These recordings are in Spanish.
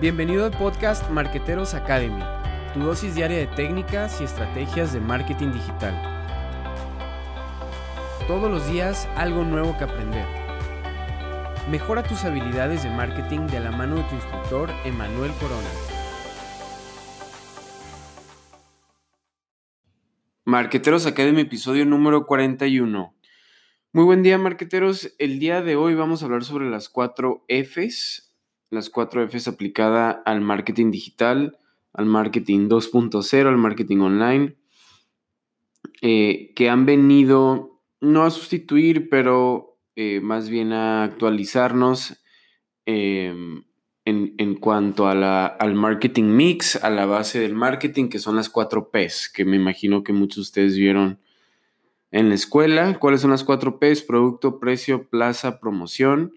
Bienvenido al podcast Marqueteros Academy, tu dosis diaria de técnicas y estrategias de marketing digital. Todos los días algo nuevo que aprender. Mejora tus habilidades de marketing de la mano de tu instructor Emanuel Corona. Marqueteros Academy, episodio número 41. Muy buen día, marqueteros. El día de hoy vamos a hablar sobre las cuatro Fs las cuatro Fs aplicada al marketing digital, al marketing 2.0, al marketing online, eh, que han venido no a sustituir, pero eh, más bien a actualizarnos em, en, cuanto a la, al marketing mix, a la base del marketing, que son las cuatro Ps, que me imagino que muchos de ustedes vieron en la escuela. ¿Cuáles son las cuatro Ps? Producto, precio, plaza, promoción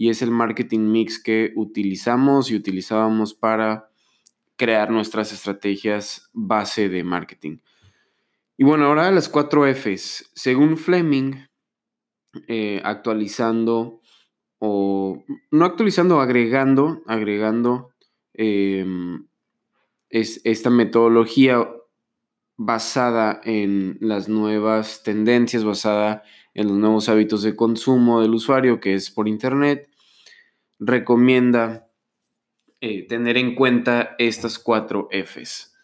y es el marketing mix que utilizamos y utilizábamos para crear nuestras estrategias base de marketing. Y bueno, ahora las cuatro Fs. Según Fleming, eh, actualizando o no actualizando, agregando, agregando em, es, esta metodología basada en las nuevas tendencias, basada en los nuevos hábitos de consumo del usuario, que es por Internet, recomienda eh, tener en cuenta estas cuatro Fs.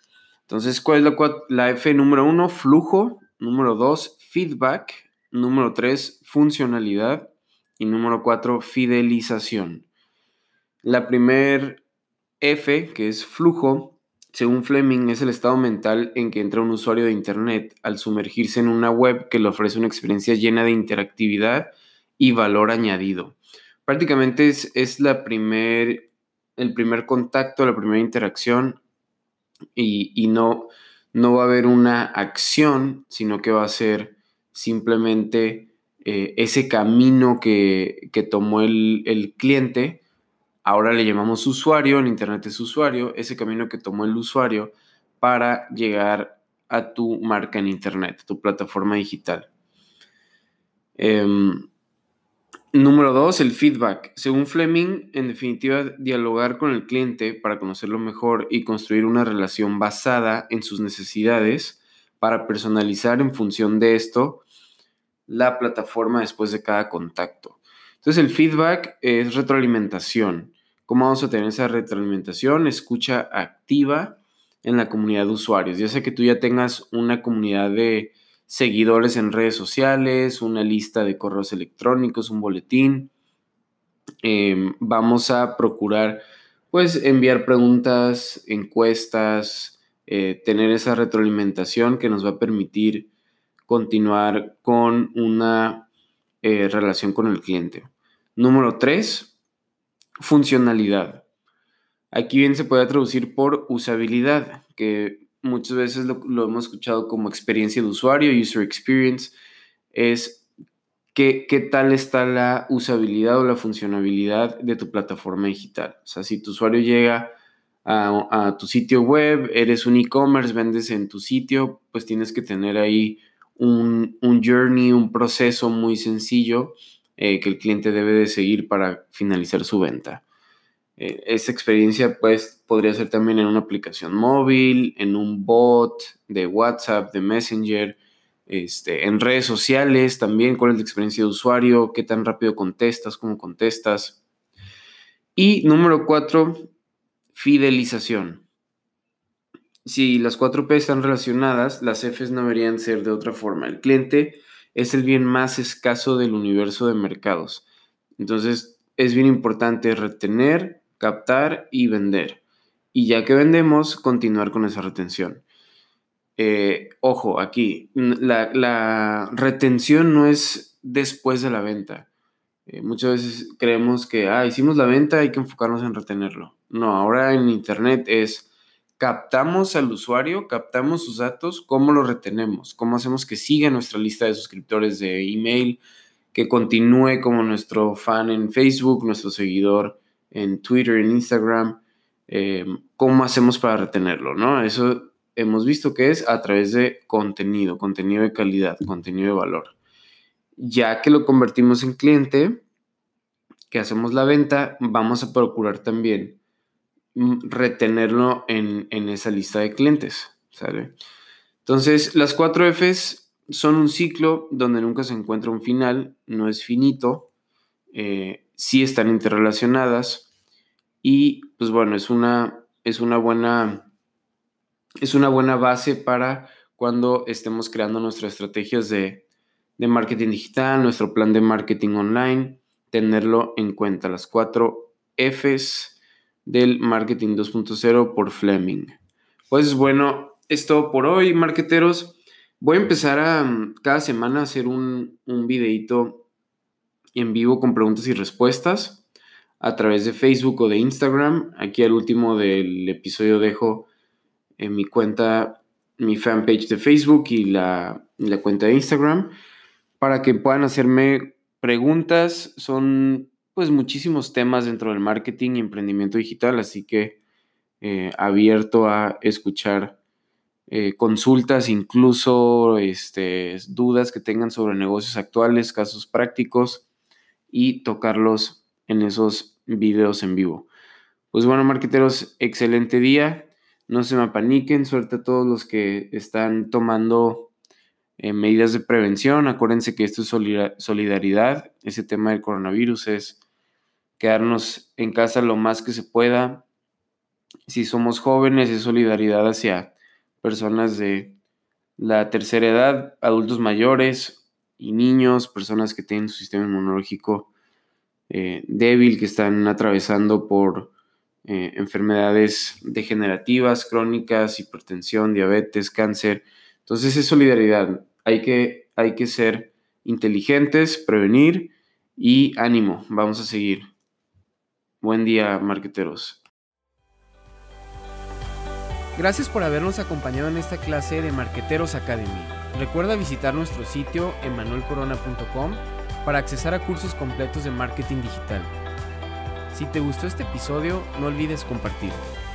Entonces, ¿cuál es la, F número uno? Flujo. Número dos, feedback. Número tres, funcionalidad. Y número cuatro, fidelización. La primer F, que es flujo, según Fleming, es el estado mental en que entra un usuario de Internet al sumergirse en una web que le ofrece una experiencia llena de interactividad y valor añadido prácticamente es, el primer contacto, la primera interacción y, no, va a haber una acción, sino que va a ser simplemente eh, ese camino que, tomó el, el, cliente. Ahora le llamamos usuario, en Internet es usuario, ese camino que tomó el usuario para llegar a tu marca en Internet, tu plataforma digital. Em, Número dos, el feedback. Según Fleming, en definitiva, dialogar con el cliente para conocerlo mejor y construir una relación basada en sus necesidades para personalizar en función de esto la plataforma después de cada contacto. Entonces, el feedback es retroalimentación. ¿Cómo vamos a tener esa retroalimentación? Escucha activa en la comunidad de usuarios. Ya sea que tú ya tengas una comunidad de seguidores en redes sociales, una lista de correos electrónicos, un boletín. Em, vamos a procurar pues enviar preguntas, encuestas, eh, tener esa retroalimentación que nos va a permitir continuar con una eh, relación con el cliente. Número tres, funcionalidad. Aquí bien se puede traducir por usabilidad, que muchas veces lo, hemos escuchado como experiencia de usuario, user experience, es qué, qué tal está la usabilidad o la funcionabilidad de tu plataforma digital. O sea, si tu usuario llega a, tu sitio web, eres un e-commerce, vendes en tu sitio, pues tienes que tener ahí un, journey, un proceso muy sencillo eh, que el cliente debe de seguir para finalizar su venta. Eh, esa experiencia pues podría ser también en una aplicación móvil, en un bot de WhatsApp, de Messenger, este, en redes sociales también, cuál es la experiencia de usuario, qué tan rápido contestas, cómo contestas. Y número cuatro, fidelización. Si las cuatro P están relacionadas, las Fs no deberían ser de otra forma. El cliente es el bien más escaso del universo de mercados. Entonces, es bien importante retener, captar y vender. Y ya que vendemos, continuar con esa retención. Eh, ojo, aquí, la, retención no es después de la venta. Eh, muchas veces creemos que, ah, hicimos la venta, hay que enfocarnos en retenerlo. No, ahora en Internet es, captamos al usuario, captamos sus datos, ¿cómo lo retenemos? ¿Cómo hacemos que siga nuestra lista de suscriptores de email? Que continúe como nuestro fan en Facebook, nuestro seguidor en Twitter, en Instagram, eh, cómo hacemos para retenerlo, ¿no? Eso hemos visto que es a través de contenido, contenido de calidad, contenido de valor. Ya que lo convertimos en cliente, que hacemos la venta, vamos a procurar también mm, retenerlo en, esa lista de clientes. ¿sale? Entonces, las cuatro Fs son un ciclo donde nunca se encuentra un final, no es finito, eh, sí están interrelacionadas y pues bueno, es una, es una buena es una buena base para cuando estemos creando nuestras estrategias de, de marketing digital, nuestro plan de marketing online, tenerlo en cuenta. Las cuatro Fs del marketing 2.0 por Fleming. Pues bueno, es todo por hoy, marketeros. Voy a empezar a mm, cada semana a hacer un, un videito en vivo con preguntas y respuestas a través de Facebook o de Instagram. Aquí al último del episodio dejo en mi cuenta, mi fanpage de Facebook y la, la cuenta de Instagram para que puedan hacerme preguntas. Son pues muchísimos temas dentro del marketing y emprendimiento digital, así que eh, abierto a escuchar eh, consultas, incluso este, dudas que tengan sobre negocios actuales, casos prácticos y tocarlos en esos videos en vivo. Pues bueno, marqueteros, excelente día. No se me apaniquen. Suerte a todos los que están tomando eh, medidas de prevención. Acuérdense que esto es solidaridad. Ese tema del coronavirus es quedarnos en casa lo más que se pueda. Si somos jóvenes, es solidaridad hacia personas de la tercera edad, adultos mayores y niños, personas que tienen su sistema inmunológico eh, débil, que están atravesando por eh, enfermedades degenerativas, crónicas, hipertensión, diabetes, cáncer. Entonces es solidaridad. Hay que, hay que ser inteligentes, prevenir y ánimo. Vamos a seguir. Buen día, marqueteros. Gracias por habernos acompañado en esta clase de Marqueteros Academy. Recuerda visitar nuestro sitio emanuelcorona.com para accesar a cursos completos de marketing digital. Si te gustó este episodio, no olvides compartirlo.